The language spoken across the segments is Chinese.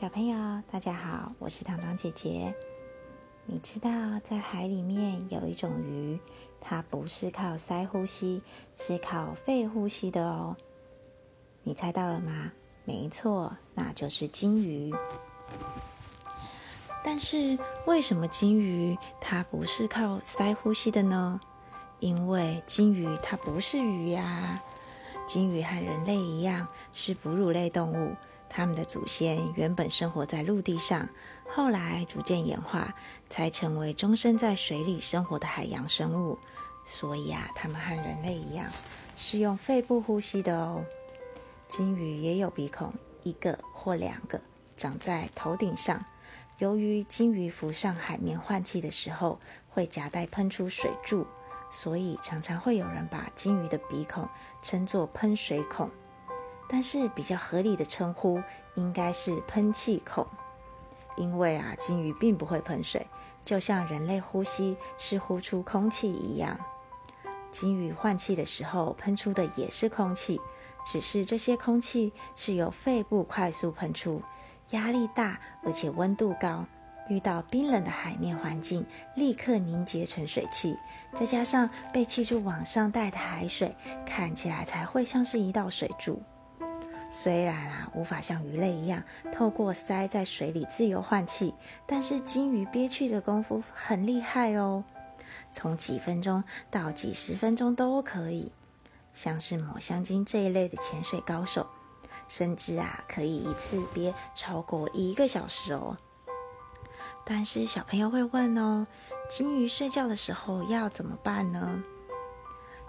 小朋友，大家好，我是糖糖姐姐。你知道在海里面有一种鱼，它不是靠鳃呼吸，是靠肺呼吸的哦。你猜到了吗？没错，那就是金鱼。但是为什么金鱼它不是靠鳃呼吸的呢？因为金鱼它不是鱼呀。金鱼和人类一样是哺乳类动物，它们的祖先原本生活在陆地上，后来逐渐演化，才成为终身在水里生活的海洋生物。所以啊，它们和人类一样是用肺部呼吸的哦。金鱼也有鼻孔，一个或两个，长在头顶上。由于金鱼浮上海面换气的时候，会夹带喷出水柱。所以常常会有人把金鱼的鼻孔称作喷水孔，但是比较合理的称呼应该是喷气孔，因为啊，金鱼并不会喷水，就像人类呼吸是呼出空气一样，金鱼换气的时候喷出的也是空气，只是这些空气是由肺部快速喷出，压力大而且温度高。遇到冰冷的海面环境，立刻凝结成水汽，再加上被气柱往上带的海水，看起来才会像是一道水柱。虽然啊无法像鱼类一样透过鳃在水里自由换气，但是金鱼憋气的功夫很厉害哦，从几分钟到几十分钟都可以。像是抹香鲸这一类的潜水高手，甚至啊可以一次憋超过一个小时哦。但是小朋友会问哦，金鱼睡觉的时候要怎么办呢？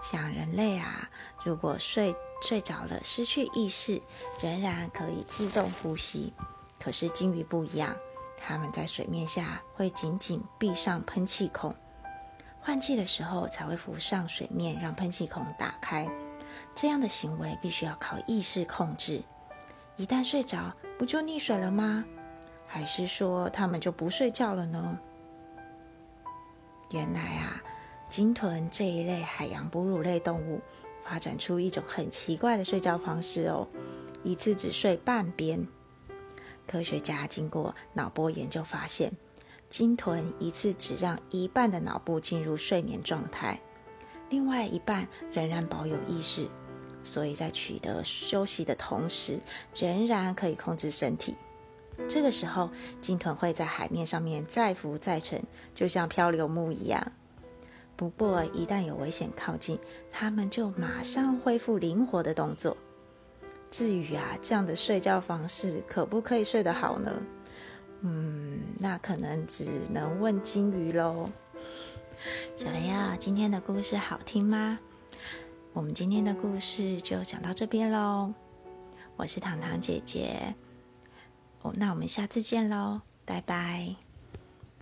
像人类啊，如果睡睡着了失去意识，仍然可以自动呼吸。可是金鱼不一样，它们在水面下会紧紧闭上喷气孔，换气的时候才会浮上水面，让喷气孔打开。这样的行为必须要靠意识控制。一旦睡着，不就溺水了吗？还是说它们就不睡觉了呢？原来啊，鲸豚这一类海洋哺乳类动物发展出一种很奇怪的睡觉方式哦，一次只睡半边。科学家经过脑波研究发现，鲸豚一次只让一半的脑部进入睡眠状态，另外一半仍然保有意识，所以在取得休息的同时，仍然可以控制身体。这个时候，鲸豚会在海面上面再浮再沉，就像漂流木一样。不过，一旦有危险靠近，它们就马上恢复灵活的动作。至于啊，这样的睡觉方式可不可以睡得好呢？嗯，那可能只能问金鱼喽。小朋友，今天的故事好听吗？我们今天的故事就讲到这边喽。我是糖糖姐姐。哦，那我们下次见喽，拜拜。